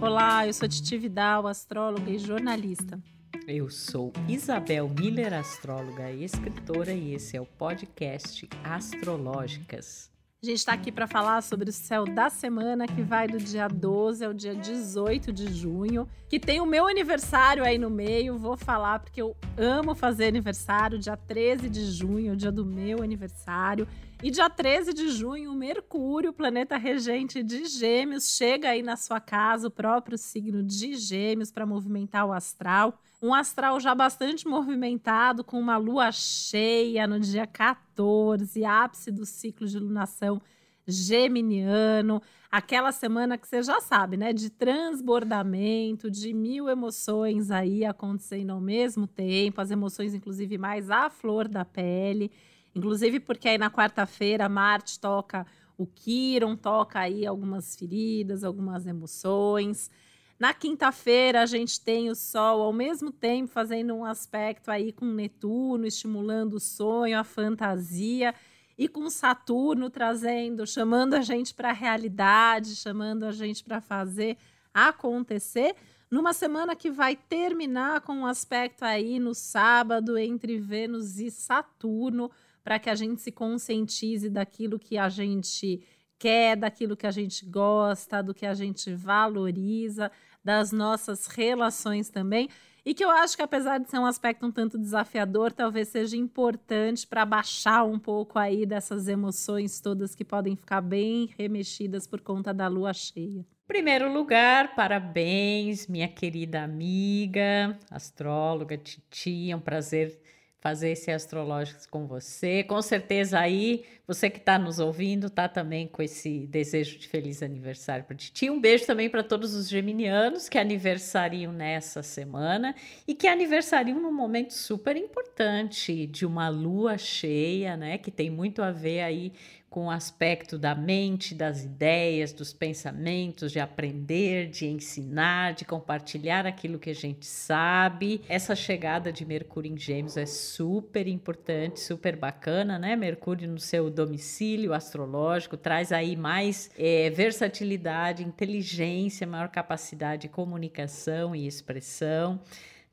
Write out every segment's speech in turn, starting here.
Olá, eu sou Titi Vidal, astróloga e jornalista. Eu sou Isabel Miller, astróloga e escritora, e esse é o podcast Astrológicas. A gente está aqui para falar sobre o céu da semana que vai do dia 12 ao dia 18 de junho, que tem o meu aniversário aí no meio. Vou falar porque eu amo fazer aniversário, dia 13 de junho, o dia do meu aniversário. E dia 13 de junho, Mercúrio, planeta regente de Gêmeos, chega aí na sua casa, o próprio signo de Gêmeos, para movimentar o astral. Um astral já bastante movimentado, com uma lua cheia no dia 14, ápice do ciclo de lunação geminiano, aquela semana que você já sabe, né? De transbordamento, de mil emoções aí acontecendo ao mesmo tempo, as emoções, inclusive, mais à flor da pele. Inclusive, porque aí na quarta-feira Marte toca o Quiron, toca aí algumas feridas, algumas emoções. Na quinta-feira, a gente tem o Sol ao mesmo tempo fazendo um aspecto aí com Netuno, estimulando o sonho, a fantasia, e com Saturno trazendo, chamando a gente para a realidade, chamando a gente para fazer acontecer. Numa semana que vai terminar com um aspecto aí no sábado entre Vênus e Saturno, para que a gente se conscientize daquilo que a gente quer, daquilo que a gente gosta, do que a gente valoriza das nossas relações também. E que eu acho que, apesar de ser um aspecto um tanto desafiador, talvez seja importante para baixar um pouco aí dessas emoções todas que podem ficar bem remexidas por conta da lua cheia. Primeiro lugar, parabéns, minha querida amiga, astróloga Titi. É um prazer fazer esse astrológico com você. Com certeza aí, você que está nos ouvindo, tá também com esse desejo de feliz aniversário para Titi. Um beijo também para todos os geminianos que aniversariam nessa semana e que aniversariam num momento super importante de uma lua cheia, né, que tem muito a ver aí com o aspecto da mente, das ideias, dos pensamentos, de aprender, de ensinar, de compartilhar aquilo que a gente sabe. Essa chegada de Mercúrio em Gêmeos é super importante, super bacana, né? Mercúrio no seu domicílio astrológico traz aí mais é, versatilidade, inteligência, maior capacidade de comunicação e expressão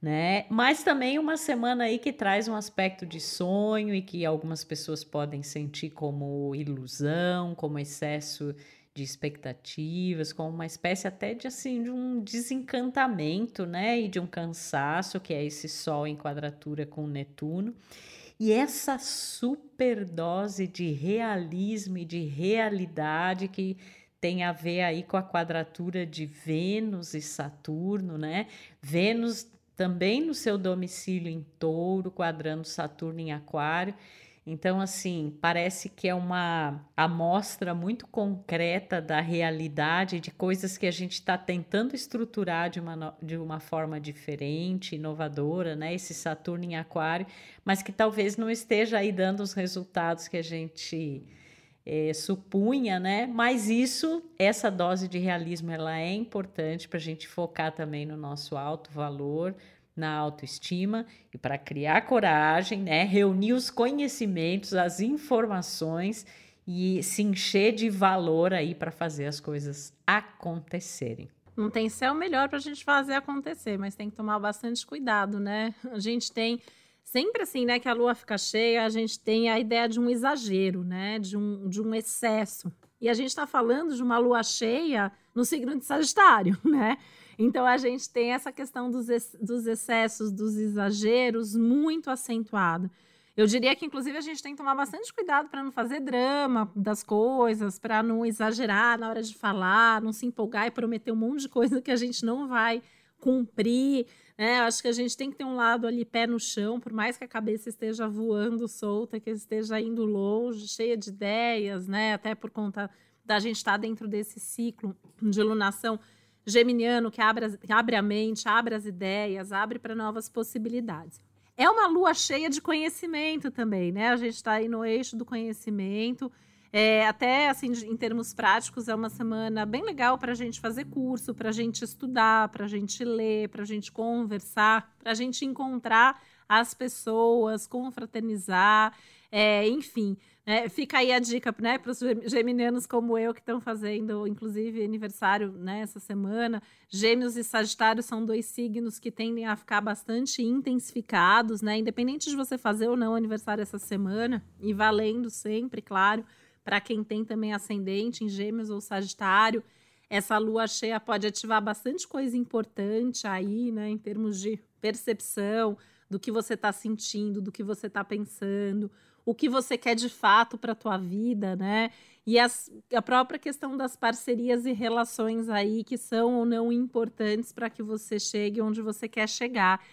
né? Mas também uma semana aí que traz um aspecto de sonho e que algumas pessoas podem sentir como ilusão, como excesso de expectativas, como uma espécie até de assim de um desencantamento, né? E de um cansaço, que é esse sol em quadratura com Netuno. E essa superdose de realismo e de realidade que tem a ver aí com a quadratura de Vênus e Saturno, né? Vênus também no seu domicílio em Touro, quadrando Saturno em Aquário. Então, assim, parece que é uma amostra muito concreta da realidade, de coisas que a gente está tentando estruturar de uma, de uma forma diferente, inovadora, né? Esse Saturno em Aquário, mas que talvez não esteja aí dando os resultados que a gente é, supunha, né? Mas isso, essa dose de realismo, ela é importante para a gente focar também no nosso alto valor, na autoestima e para criar coragem, né? Reunir os conhecimentos, as informações e se encher de valor aí para fazer as coisas acontecerem. Não tem céu melhor para a gente fazer acontecer, mas tem que tomar bastante cuidado, né? A gente tem sempre assim, né, que a lua fica cheia, a gente tem a ideia de um exagero, né, de um, de um excesso. E a gente está falando de uma lua cheia no signo de Sagitário, né? Então a gente tem essa questão dos, ex dos excessos, dos exageros muito acentuado. Eu diria que, inclusive, a gente tem que tomar bastante cuidado para não fazer drama das coisas, para não exagerar na hora de falar, não se empolgar e prometer um monte de coisa que a gente não vai cumprir. Né? Acho que a gente tem que ter um lado ali pé no chão, por mais que a cabeça esteja voando solta, que esteja indo longe, cheia de ideias, né? Até por conta da gente estar tá dentro desse ciclo de iluminação geminiano que abre, que abre a mente, abre as ideias, abre para novas possibilidades. É uma lua cheia de conhecimento também, né? A gente está aí no eixo do conhecimento. É, até assim, em termos práticos, é uma semana bem legal para a gente fazer curso, para a gente estudar, para a gente ler, para a gente conversar, para a gente encontrar as pessoas, confraternizar. É, enfim, né, fica aí a dica né, para os geminianos como eu que estão fazendo, inclusive, aniversário né, semana. Gêmeos e Sagitário são dois signos que tendem a ficar bastante intensificados, né? Independente de você fazer ou não aniversário essa semana, e valendo sempre, claro, para quem tem também ascendente em Gêmeos ou Sagitário. Essa lua cheia pode ativar bastante coisa importante aí, né, em termos de percepção do que você está sentindo, do que você está pensando o que você quer de fato para a tua vida, né? E as, a própria questão das parcerias e relações aí que são ou não importantes para que você chegue onde você quer chegar.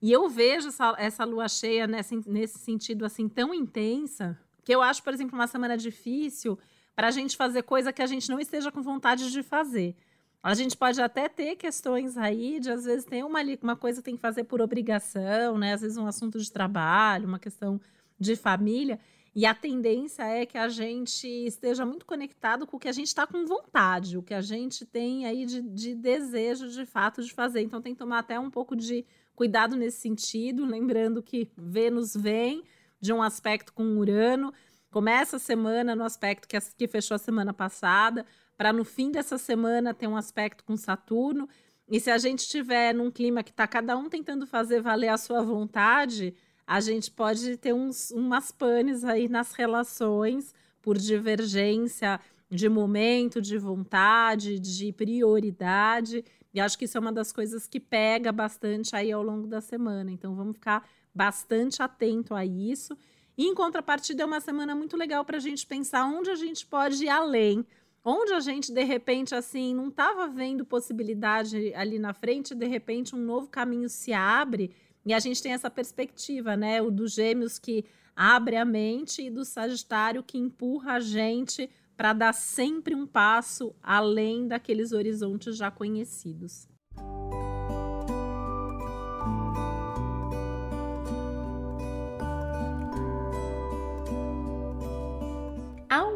E eu vejo essa, essa lua cheia nesse, nesse sentido assim tão intensa que eu acho, por exemplo, uma semana difícil para a gente fazer coisa que a gente não esteja com vontade de fazer. A gente pode até ter questões aí de, às vezes, tem uma, uma coisa que tem que fazer por obrigação, né? Às vezes um assunto de trabalho, uma questão de família. E a tendência é que a gente esteja muito conectado com o que a gente está com vontade, o que a gente tem aí de, de, desejo de fato de fazer. Então tem que tomar até um pouco de cuidado nesse sentido, lembrando que Vênus vem de um aspecto com Urano, começa a semana no aspecto que, que fechou a semana passada, para no fim dessa semana ter um aspecto com Saturno. E se a gente estiver num clima que está cada um tentando fazer valer a sua vontade, a gente pode ter uns, umas panes aí nas relações por divergência de momento, de vontade, de prioridade. E acho que isso é uma das coisas que pega bastante aí ao longo da semana. Então vamos ficar bastante atento a isso. E em contrapartida, é uma semana muito legal para a gente pensar onde a gente pode ir além. Onde a gente, de repente, assim, não estava vendo possibilidade ali na frente, de repente um novo caminho se abre e a gente tem essa perspectiva, né? O dos gêmeos que abre a mente e do Sagitário que empurra a gente para dar sempre um passo além daqueles horizontes já conhecidos.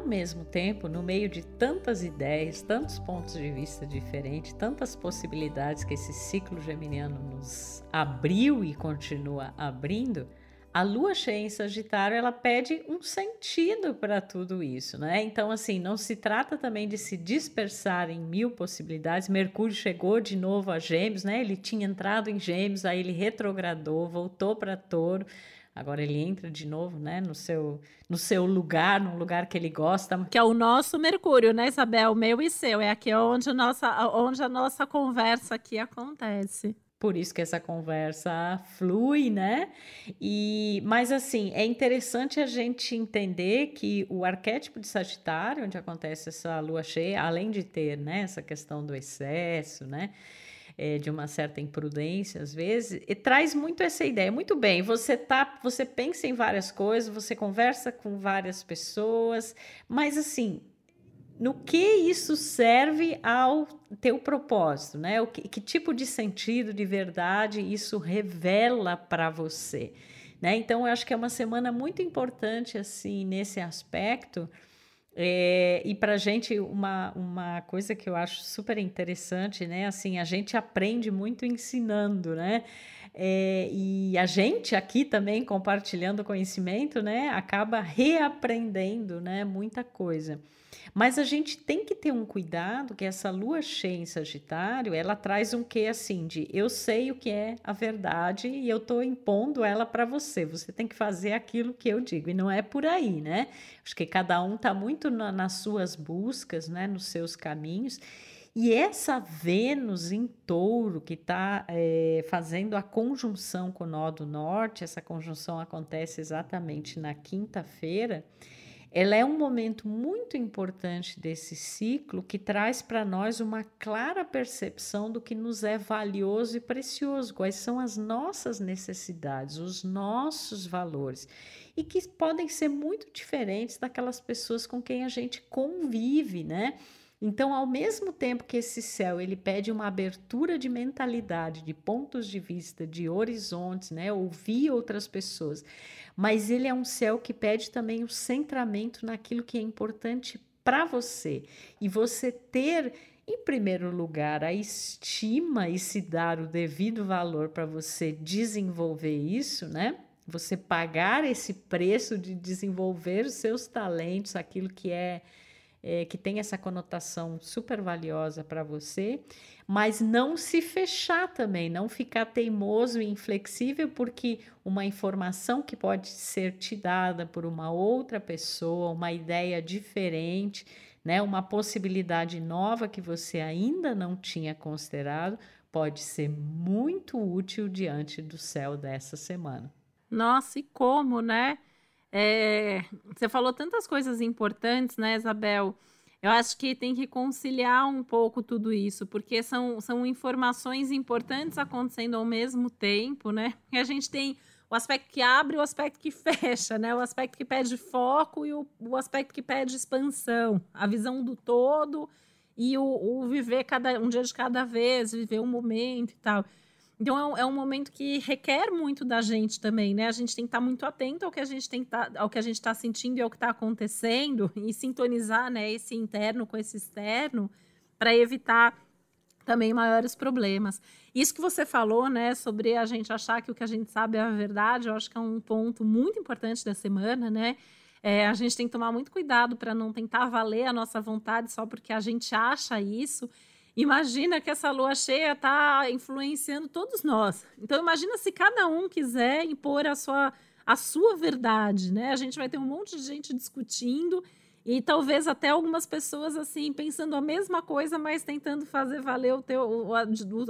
Mesmo tempo, no meio de tantas ideias, tantos pontos de vista diferentes, tantas possibilidades que esse ciclo geminiano nos abriu e continua abrindo, a lua cheia em Sagitário, ela pede um sentido para tudo isso, né? Então, assim, não se trata também de se dispersar em mil possibilidades. Mercúrio chegou de novo a Gêmeos, né? Ele tinha entrado em Gêmeos, aí ele retrogradou, voltou para Touro. Agora ele entra de novo, né, no seu, no seu lugar, num lugar que ele gosta. Que é o nosso Mercúrio, né, Isabel? Meu e seu. É aqui onde a nossa, onde a nossa conversa aqui acontece. Por isso que essa conversa flui, né? E, mas assim, é interessante a gente entender que o arquétipo de Sagitário, onde acontece essa lua cheia, além de ter né, essa questão do excesso, né? É, de uma certa imprudência às vezes, e traz muito essa ideia. Muito bem, você tá, você pensa em várias coisas, você conversa com várias pessoas, mas assim, no que isso serve ao teu propósito, né? O que, que tipo de sentido, de verdade isso revela para você, né? Então, eu acho que é uma semana muito importante assim nesse aspecto é, e para a gente, uma, uma coisa que eu acho super interessante, né? Assim, a gente aprende muito ensinando, né? É, e a gente aqui também compartilhando conhecimento, né? Acaba reaprendendo, né? Muita coisa. Mas a gente tem que ter um cuidado que essa lua cheia em Sagitário, ela traz um que assim de eu sei o que é a verdade e eu estou impondo ela para você. Você tem que fazer aquilo que eu digo e não é por aí, né? Acho que cada um está muito na, nas suas buscas, né? Nos seus caminhos. E essa Vênus em touro, que está é, fazendo a conjunção com o nó do norte, essa conjunção acontece exatamente na quinta-feira ela é um momento muito importante desse ciclo que traz para nós uma clara percepção do que nos é valioso e precioso, quais são as nossas necessidades, os nossos valores, e que podem ser muito diferentes daquelas pessoas com quem a gente convive, né? Então, ao mesmo tempo que esse céu ele pede uma abertura de mentalidade, de pontos de vista, de horizontes, né, ouvir outras pessoas, mas ele é um céu que pede também o centramento naquilo que é importante para você e você ter em primeiro lugar, a estima e se dar o devido valor para você desenvolver isso, né? você pagar esse preço de desenvolver os seus talentos, aquilo que é, é que tem essa conotação super valiosa para você, mas não se fechar também, não ficar teimoso e inflexível, porque uma informação que pode ser te dada por uma outra pessoa, uma ideia diferente, né, uma possibilidade nova que você ainda não tinha considerado, pode ser muito útil diante do céu dessa semana. Nossa, e como, né? É, você falou tantas coisas importantes, né, Isabel? Eu acho que tem que conciliar um pouco tudo isso, porque são, são informações importantes acontecendo ao mesmo tempo, né? E a gente tem o aspecto que abre o aspecto que fecha, né? O aspecto que pede foco e o, o aspecto que pede expansão, a visão do todo e o, o viver cada um dia de cada vez, viver um momento e tal. Então é um, é um, momento que requer muito da gente também, né? A gente tem que estar muito atento ao que a gente tem tá, ao que a gente está sentindo e ao que está acontecendo e sintonizar, né, esse interno com esse externo para evitar também maiores problemas. Isso que você falou, né, sobre a gente achar que o que a gente sabe é a verdade, eu acho que é um ponto muito importante da semana, né? É, a gente tem que tomar muito cuidado para não tentar valer a nossa vontade só porque a gente acha isso Imagina que essa lua cheia está influenciando todos nós. Então imagina se cada um quiser impor a sua a sua verdade, né? A gente vai ter um monte de gente discutindo e talvez até algumas pessoas assim pensando a mesma coisa, mas tentando fazer valer o teu a,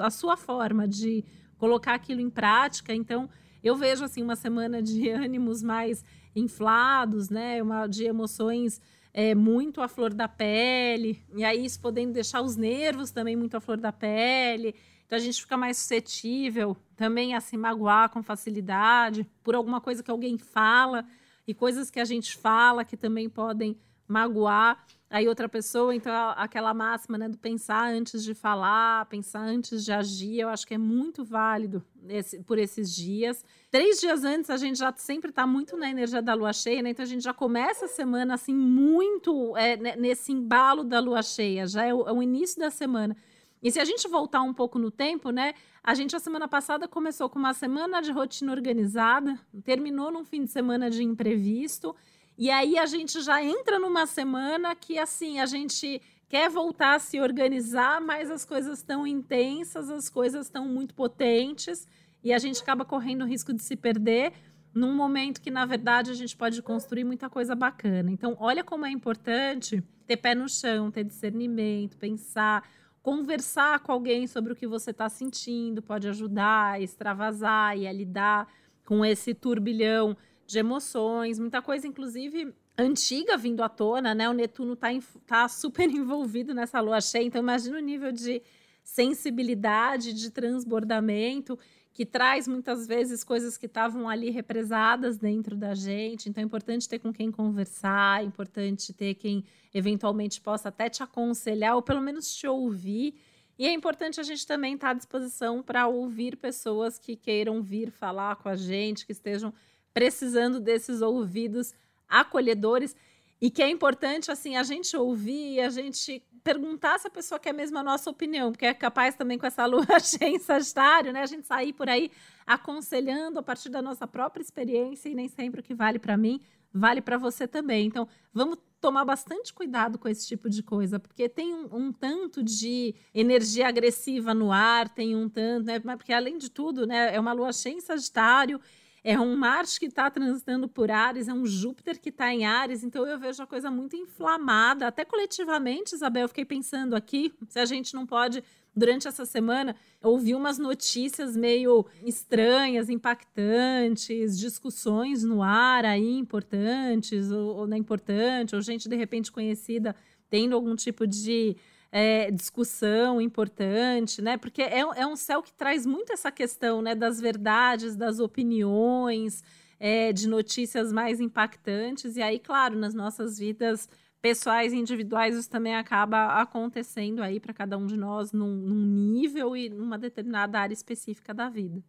a sua forma de colocar aquilo em prática. Então eu vejo assim uma semana de ânimos mais inflados, né? Uma de emoções é, muito à flor da pele, e aí isso podendo deixar os nervos também muito à flor da pele. Então a gente fica mais suscetível também a se magoar com facilidade por alguma coisa que alguém fala e coisas que a gente fala que também podem magoar aí outra pessoa. Então, aquela máxima né, do pensar antes de falar, pensar antes de agir, eu acho que é muito válido esse, por esses dias. Três dias antes, a gente já sempre está muito na energia da lua cheia, né? Então, a gente já começa a semana assim, muito é, nesse embalo da lua cheia, já é o, é o início da semana. E se a gente voltar um pouco no tempo, né? A gente, a semana passada, começou com uma semana de rotina organizada, terminou num fim de semana de imprevisto. E aí a gente já entra numa semana que assim, a gente quer voltar a se organizar, mas as coisas estão intensas, as coisas estão muito potentes e a gente acaba correndo o risco de se perder num momento que na verdade a gente pode construir muita coisa bacana. Então, olha como é importante ter pé no chão, ter discernimento, pensar, conversar com alguém sobre o que você está sentindo, pode ajudar extravasar e a lidar com esse turbilhão de emoções, muita coisa, inclusive, antiga vindo à tona, né? O Netuno está tá super envolvido nessa lua cheia, então imagina o nível de sensibilidade, de transbordamento, que traz muitas vezes coisas que estavam ali represadas dentro da gente. Então é importante ter com quem conversar, é importante ter quem eventualmente possa até te aconselhar ou pelo menos te ouvir. E é importante a gente também estar tá à disposição para ouvir pessoas que queiram vir falar com a gente, que estejam precisando desses ouvidos acolhedores e que é importante assim a gente ouvir a gente perguntar se a pessoa quer mesmo a nossa opinião, porque é capaz também com essa lua cheia em Sagitário, né, a gente sair por aí aconselhando a partir da nossa própria experiência e nem sempre o que vale para mim vale para você também. Então, vamos tomar bastante cuidado com esse tipo de coisa, porque tem um, um, tanto de energia agressiva no ar, tem um tanto, né? Porque além de tudo, né, é uma lua cheia em Sagitário é um Marte que está transitando por Ares, é um Júpiter que está em Ares, então eu vejo a coisa muito inflamada, até coletivamente, Isabel, eu fiquei pensando aqui, se a gente não pode, durante essa semana, ouvir umas notícias meio estranhas, impactantes, discussões no ar aí importantes, ou, ou não é importante, ou gente de repente conhecida tendo algum tipo de é, discussão importante, né? Porque é, é, um céu que traz muito essa questão, né? Das verdades, das opiniões, é, de notícias mais impactantes. E aí, claro, nas nossas vidas pessoais e individuais, isso também acaba acontecendo aí para cada um de nós num, num nível e numa determinada área específica da vida.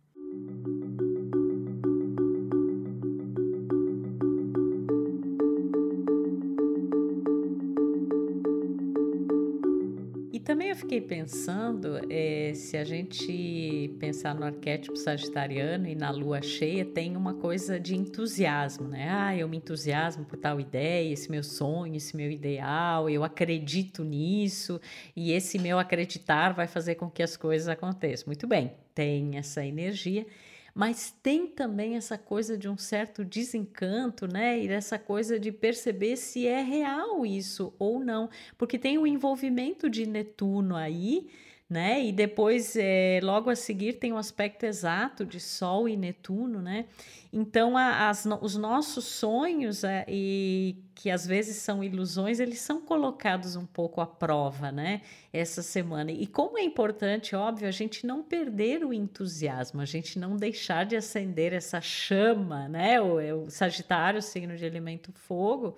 Também eu fiquei pensando, é, se a gente pensar no arquétipo sagitariano e na lua cheia, tem uma coisa de entusiasmo, né? Ah, eu me entusiasmo por tal ideia, esse meu sonho, esse meu ideal, eu acredito nisso, e esse meu acreditar vai fazer com que as coisas aconteçam. Muito bem, tem essa energia mas tem também essa coisa de um certo desencanto, né? E essa coisa de perceber se é real isso ou não, porque tem o envolvimento de Netuno aí né? E depois, é, logo a seguir, tem o aspecto exato de Sol e Netuno, né? Então, a, as, os nossos sonhos, é, e que às vezes são ilusões, eles são colocados um pouco à prova, né? Essa semana. E como é importante, óbvio, a gente não perder o entusiasmo, a gente não deixar de acender essa chama, né? O, o Sagitário, signo de elemento fogo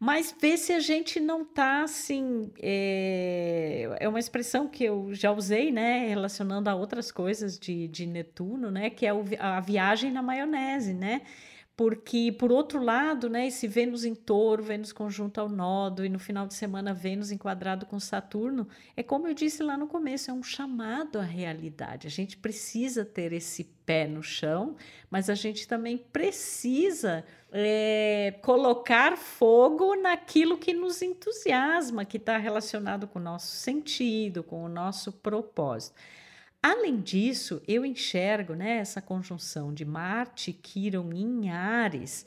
mas ver se a gente não está assim. É, é, uma expressão que eu já usei, né, relacionando a outras coisas de, de Netuno, né, que é o, a viagem na maionese, né? Porque, por outro lado, né, esse Vênus em touro, Vênus conjunto ao nodo, e no final de semana Vênus enquadrado com Saturno, é como eu disse lá no começo, é um chamado à realidade. A gente precisa ter esse pé no chão, mas a gente também precisa é, colocar fogo naquilo que nos entusiasma, que está relacionado com o nosso sentido, com o nosso propósito. Além disso, eu enxergo né, essa conjunção de Marte e Quiron em Ares.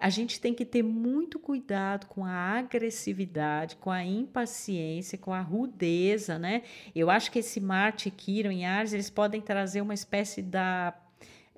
A gente tem que ter muito cuidado com a agressividade, com a impaciência, com a rudeza, né? Eu acho que esse Marte e Quiron em Ares, eles podem trazer uma espécie da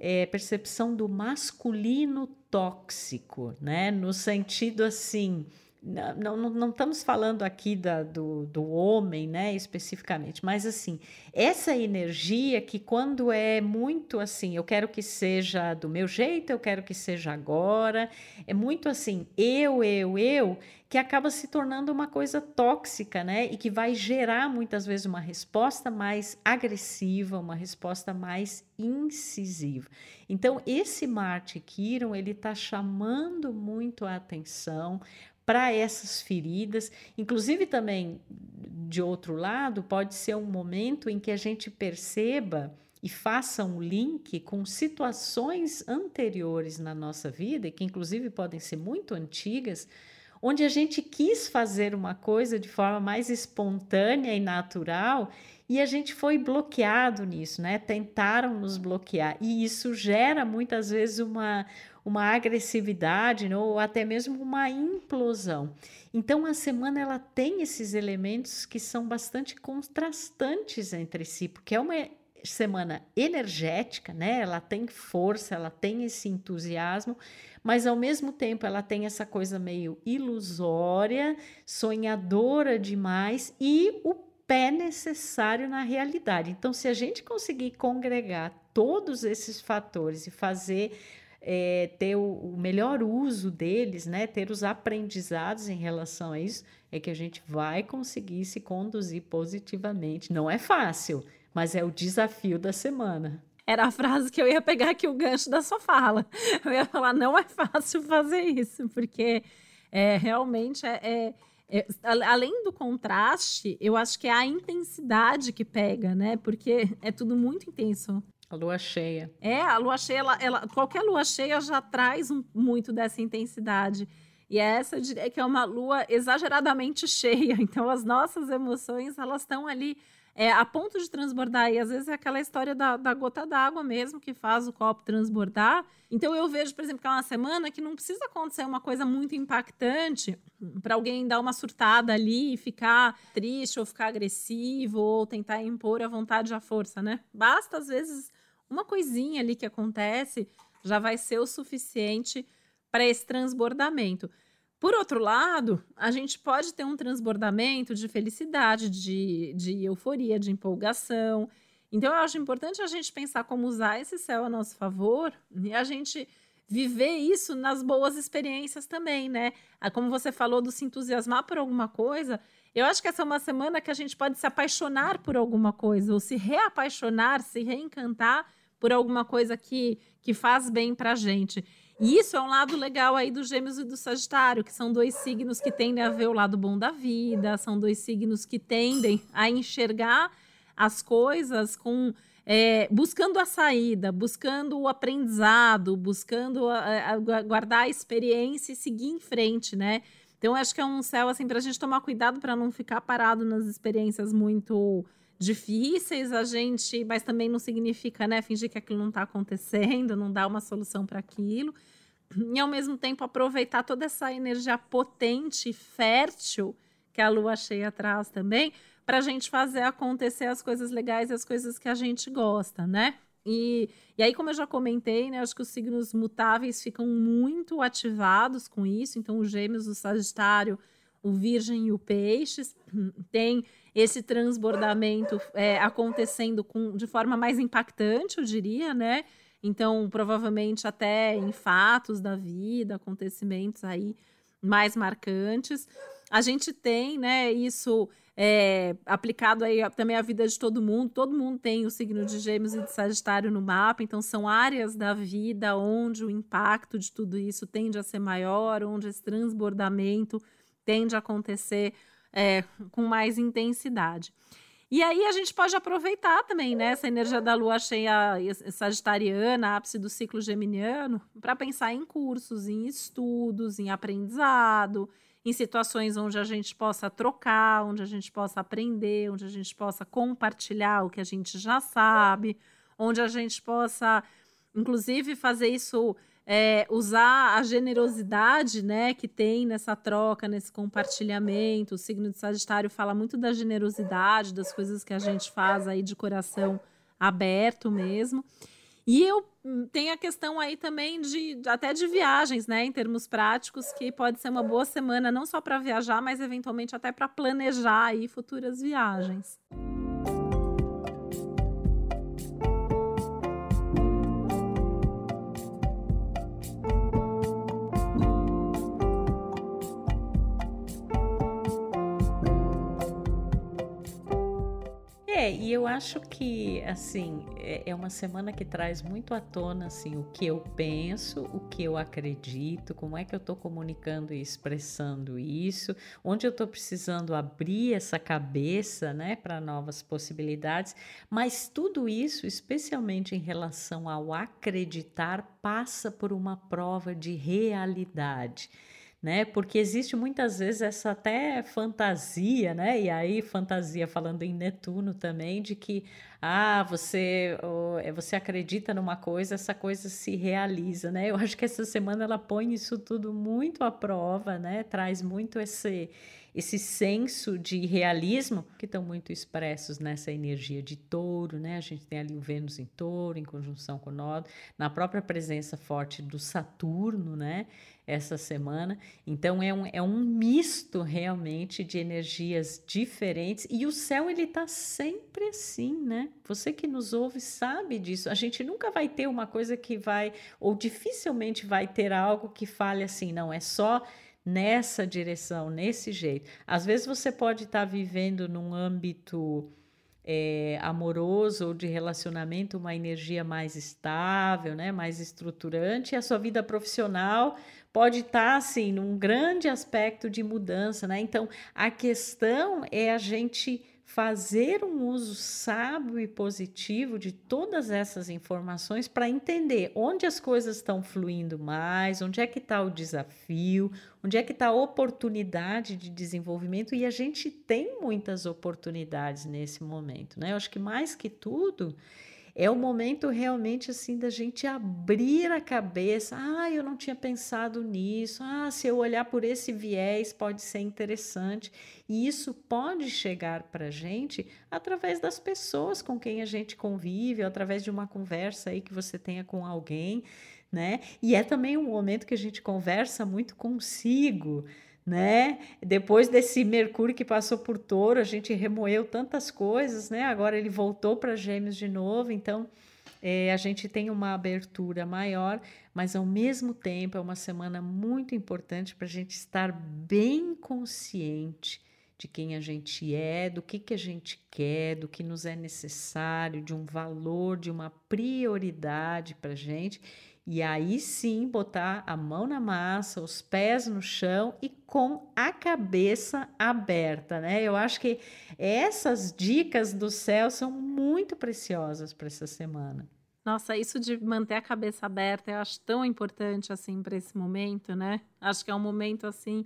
é, percepção do masculino tóxico, né? No sentido assim, não, não, não, estamos falando aqui da, do, do homem, né, especificamente, mas assim, essa energia que quando é muito assim, eu quero que seja do meu jeito, eu quero que seja agora, é muito assim, eu, eu, eu, que acaba se tornando uma coisa tóxica, né, e que vai gerar muitas vezes uma resposta mais agressiva, uma resposta mais incisiva. Então, esse Marte Quiron, ele está chamando muito a atenção para essas feridas. Inclusive, também, de outro lado, pode ser um momento em que a gente perceba e faça um link com situações anteriores na nossa vida, que inclusive podem ser muito antigas, onde a gente quis fazer uma coisa de forma mais espontânea e natural e a gente foi bloqueado nisso, né? Tentaram nos bloquear e isso gera muitas vezes uma, uma agressividade né, ou até mesmo uma implosão. Então a semana ela tem esses elementos que são bastante contrastantes entre si, porque é uma semana energética, né? Ela tem força, ela tem esse entusiasmo, mas ao mesmo tempo ela tem essa coisa meio ilusória, sonhadora demais e o pé necessário na realidade. Então, se a gente conseguir congregar todos esses fatores e fazer é, ter o, o, melhor uso deles, né, ter os aprendizados em relação a isso, é que a gente vai conseguir se conduzir positivamente. Não é fácil, mas é o desafio da semana. Era a frase que eu ia pegar aqui o gancho da sua fala. Eu ia falar, não é fácil fazer isso, porque é, realmente é, é, é, além do contraste, eu acho que é a intensidade que pega, né? Porque é tudo muito intenso. A lua cheia. É, a lua cheia, ela, ela, qualquer lua cheia já traz um, muito dessa intensidade. E essa eu diria que é uma lua exageradamente cheia. Então, as nossas emoções, elas estão ali é, a ponto de transbordar. E às vezes é aquela história da, da gota d'água mesmo que faz o copo transbordar. Então, eu vejo, por exemplo, que é uma semana que não precisa acontecer uma coisa muito impactante para alguém dar uma surtada ali e ficar triste ou ficar agressivo ou tentar impor a vontade a força, né? Basta, às vezes uma coisinha ali que acontece já vai ser o suficiente para esse transbordamento. Por outro lado, a gente pode ter um transbordamento de felicidade, de, de euforia, de empolgação. Então, eu acho importante a gente pensar como usar esse céu a nosso favor e a gente viver isso nas boas experiências também, né? Ah, como você falou do se entusiasmar por alguma coisa, eu acho que essa é uma semana que a gente pode se apaixonar por alguma coisa, ou se reapaixonar, se reencantar por alguma coisa que, que faz bem para a gente. E isso é um lado legal aí do Gêmeos e do Sagitário, que são dois signos que tendem a ver o lado bom da vida, são dois signos que tendem a enxergar as coisas com é, buscando a saída, buscando o aprendizado, buscando a, a, guardar a experiência e seguir em frente, né? Então, acho que é um céu assim para a gente tomar cuidado para não ficar parado nas experiências muito difíceis, a gente, mas também não significa, né, fingir que aquilo não está acontecendo, não dar uma solução para aquilo. E ao mesmo tempo aproveitar toda essa energia potente, fértil que a lua cheia traz também, para a gente fazer acontecer as coisas legais e as coisas que a gente gosta, né? E, e aí, como eu já comentei, né, acho que os signos mutáveis ficam muito ativados com isso. Então, os gêmeos, o Sagitário, o Virgem e o Peixes tem esse transbordamento é, acontecendo com, de forma mais impactante, eu diria, né? Então, provavelmente até em fatos da vida, acontecimentos aí mais marcantes. A gente tem, né, isso é, aplicado aí também à vida de todo mundo. Todo mundo tem o signo de Gêmeos e de Sagitário no mapa, então são áreas da vida onde o impacto de tudo isso tende a ser maior, onde esse transbordamento tende a acontecer é, com mais intensidade. E aí a gente pode aproveitar também né, essa energia da lua cheia sagitariana, ápice do ciclo geminiano, para pensar em cursos, em estudos, em aprendizado, em situações onde a gente possa trocar, onde a gente possa aprender, onde a gente possa compartilhar o que a gente já sabe, onde a gente possa, inclusive, fazer isso é, usar a generosidade né, que tem nessa troca, nesse compartilhamento. O signo de Sagitário fala muito da generosidade, das coisas que a gente faz aí de coração aberto mesmo. E eu hum, tenho a questão aí também de até de viagens, né, em termos práticos, que pode ser uma boa semana não só para viajar, mas eventualmente até para planejar aí futuras viagens. E eu acho que, assim, é, é uma semana que traz muito à tona, assim, o que eu penso, o que eu acredito, como é que eu estou comunicando e expressando isso, onde eu estou precisando abrir essa cabeça, né, para novas possibilidades, mas tudo isso, especialmente em relação ao acreditar, passa por uma prova de realidade né? Porque existe muitas vezes essa até fantasia, né? E aí fantasia falando em Netuno também de que ah, você é, você acredita numa coisa, essa coisa se realiza, né? Eu acho que essa semana ela põe isso tudo muito à prova, né? Traz muito esse esse senso de realismo que estão muito expressos nessa energia de touro, né? A gente tem ali o Vênus em touro, em conjunção com o Nó, na própria presença forte do Saturno, né? Essa semana. Então é um, é um misto realmente de energias diferentes e o céu ele tá sempre assim, né? Você que nos ouve sabe disso. A gente nunca vai ter uma coisa que vai, ou dificilmente vai ter algo que fale assim, não, é só nessa direção, nesse jeito. Às vezes você pode estar tá vivendo num âmbito é, amoroso ou de relacionamento uma energia mais estável, né, mais estruturante, e a sua vida profissional pode estar tá, assim num grande aspecto de mudança, né? Então a questão é a gente fazer um uso sábio e positivo de todas essas informações para entender onde as coisas estão fluindo mais, onde é que está o desafio, onde é que está a oportunidade de desenvolvimento e a gente tem muitas oportunidades nesse momento, né? Eu acho que mais que tudo é o momento realmente assim da gente abrir a cabeça. Ah, eu não tinha pensado nisso. Ah, se eu olhar por esse viés pode ser interessante. E isso pode chegar para a gente através das pessoas com quem a gente convive, através de uma conversa aí que você tenha com alguém, né? E é também um momento que a gente conversa muito consigo né? Depois desse Mercúrio que passou por Touro, a gente remoeu tantas coisas, né? Agora ele voltou para Gêmeos de novo, então é, a gente tem uma abertura maior, mas ao mesmo tempo é uma semana muito importante para a gente estar bem consciente de quem a gente é, do que, que a gente quer, do que nos é necessário, de um valor, de uma prioridade para a gente e aí sim botar a mão na massa, os pés no chão e com a cabeça aberta, né? Eu acho que essas dicas do céu são muito preciosas para essa semana. Nossa, isso de manter a cabeça aberta eu acho tão importante assim para esse momento, né? Acho que é um momento assim,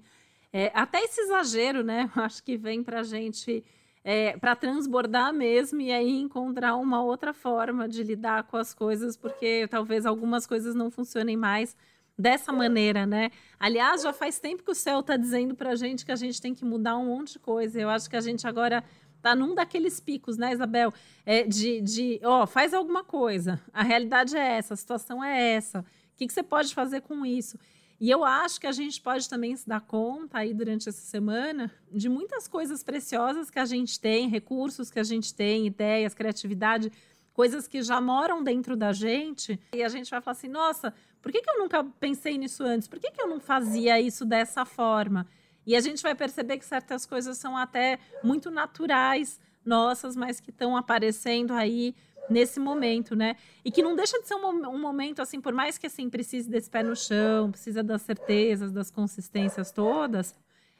é, até esse exagero, né? Acho que vem para gente é, para transbordar mesmo e aí encontrar uma outra forma de lidar com as coisas, porque talvez algumas coisas não funcionem mais dessa maneira, né? Aliás, já faz tempo que o céu está dizendo para a gente que a gente tem que mudar um monte de coisa. Eu acho que a gente agora tá num daqueles picos, né, Isabel? É, de, de, ó, faz alguma coisa. A realidade é essa, a situação é essa. O que, que você pode fazer com isso? E eu acho que a gente pode também se dar conta aí durante essa semana de muitas coisas preciosas que a gente tem, recursos que a gente tem, ideias, criatividade, coisas que já moram dentro da gente. E a gente vai falar assim: nossa, por que, que eu nunca pensei nisso antes? Por que, que eu não fazia isso dessa forma? E a gente vai perceber que certas coisas são até muito naturais nossas, mas que estão aparecendo aí nesse momento, né? E que não deixa de ser um, um, momento, assim, por mais que, assim, precise desse pé no chão, precisa das certezas, das consistências todas,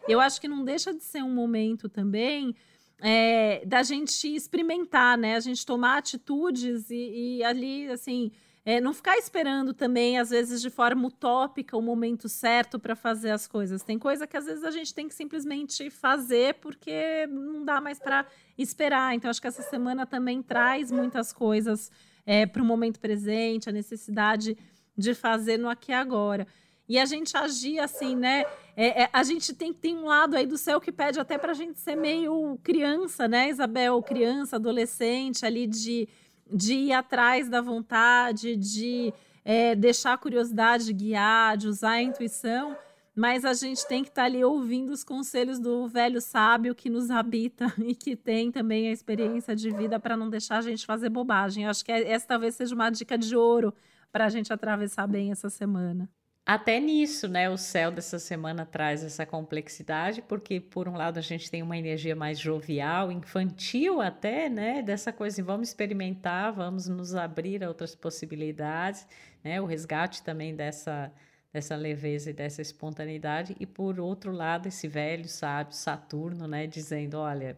eu acho que não deixa de ser um momento também é, da gente experimentar, né? A gente tomar atitudes e, e ali, assim, é, não ficar esperando também, às vezes, de forma utópica, o momento certo para fazer as coisas. Tem coisa que às vezes a gente tem que simplesmente fazer porque não dá mais para esperar. Então, acho que essa semana também traz muitas coisas é, para o momento presente, a necessidade de fazer no aqui e agora. E a gente agir assim, né? É, é, a gente tem, tem um lado aí do céu que pede até para a gente ser meio criança, né, Isabel? Criança, adolescente, ali de de ir atrás da vontade, de é, deixar a curiosidade guiar, de usar a intuição, mas a gente tem que estar tá ali ouvindo os conselhos do velho sábio que nos habita e que tem também a experiência de vida para não deixar a gente fazer bobagem. Eu acho que essa talvez seja uma dica de ouro para a gente atravessar bem essa semana. Até nisso, né? O céu dessa semana traz essa complexidade, porque por um lado a gente tem uma energia mais jovial, infantil até, né? Dessa coisa, vamos experimentar, vamos nos abrir a outras possibilidades, né? O resgate também dessa dessa leveza e dessa espontaneidade, e por outro lado, esse velho sábio Saturno, né, dizendo, olha,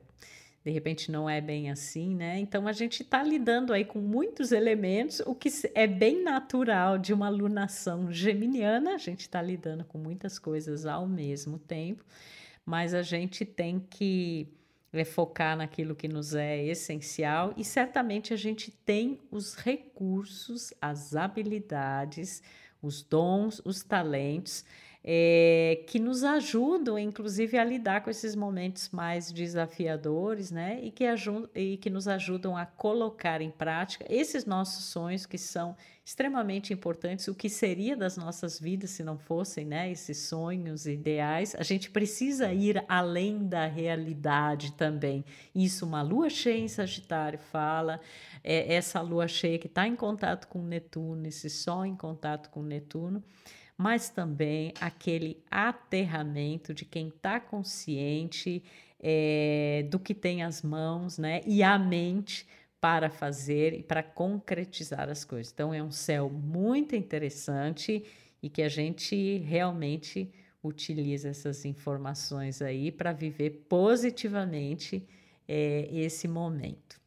de repente não é bem assim, né? Então a gente está lidando aí com muitos elementos, o que é bem natural de uma alunação geminiana, a gente está lidando com muitas coisas ao mesmo tempo, mas a gente tem que é, focar naquilo que nos é essencial e certamente a gente tem os recursos, as habilidades, os dons, os talentos é, que nos ajudam, inclusive, a lidar com esses momentos mais desafiadores, né? E que, e que nos ajudam a colocar em prática esses nossos sonhos que são extremamente importantes. O que seria das nossas vidas se não fossem, né? Esses sonhos ideais? A gente precisa ir além da realidade também. Isso, uma lua cheia em Sagitário fala, é, essa lua cheia que está em contato com Netuno, esse sol em contato com Netuno mas também aquele aterramento de quem está consciente é, do que tem as mãos né, e a mente para fazer e para concretizar as coisas. Então, é um céu muito interessante e que a gente realmente utiliza essas informações aí para viver positivamente é, esse momento.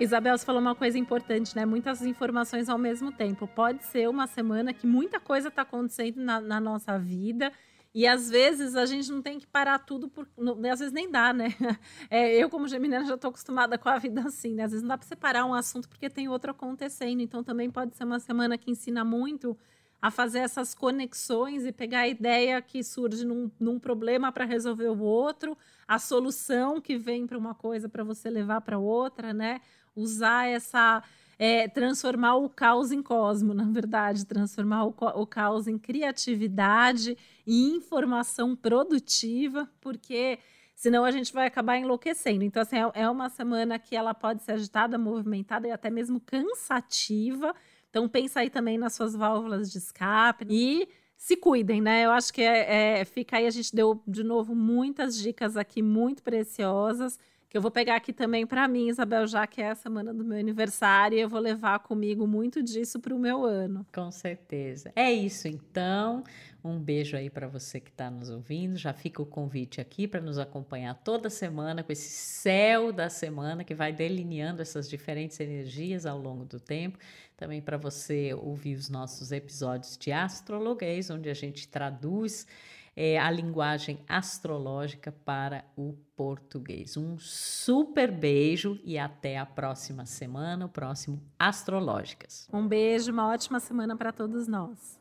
Isabel, você falou uma coisa importante, né? Muitas informações ao mesmo tempo. Pode ser uma semana que muita coisa está acontecendo na, na, nossa vida. E às vezes a gente não tem que parar tudo, por, às vezes nem dá, né? É, eu, como geminiana, já estou acostumada com a vida assim, né? Às vezes não dá para separar um assunto porque tem outro acontecendo. Então também pode ser uma semana que ensina muito a fazer essas conexões e pegar a ideia que surge num, num problema para resolver o outro, a solução que vem para uma coisa para você levar para outra, né? Usar essa. É, transformar o caos em cosmo, na verdade, transformar o, o caos em criatividade e informação produtiva, porque senão a gente vai acabar enlouquecendo. Então, assim, é, é uma semana que ela pode ser agitada, movimentada e até mesmo cansativa. Então, pensa aí também nas suas válvulas de escape e se cuidem, né? Eu acho que é, é, fica aí, a gente deu de novo muitas dicas aqui muito preciosas que eu vou pegar aqui também para mim, Isabel, já que é a semana do meu aniversário, e eu vou levar comigo muito disso para o meu ano. Com certeza. É isso, então. Um beijo aí para você que está nos ouvindo. Já fica o convite aqui para nos acompanhar toda semana com esse céu da semana que vai delineando essas diferentes energias ao longo do tempo. Também para você ouvir os nossos episódios de Astrologuês, onde a gente traduz é, a linguagem astrológica para o português. Um super beijo e até a próxima semana, o próximo Astrológicas. Um beijo, uma ótima semana para todos nós.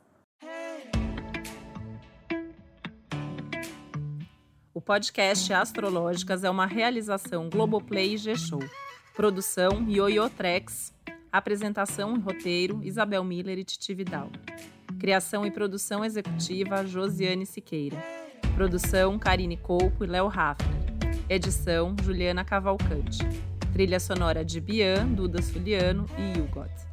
O podcast Astrológicas é uma realização Globoplay e G-Show. Produção Yoyo Trex. Apresentação e roteiro Isabel Miller e Titi Vidal. Criação e produção executiva Josiane Siqueira. Produção Karine Coupo e Léo Raffner. Edição Juliana Cavalcante. Trilha sonora de Bian, Duda Suliano e Hugot.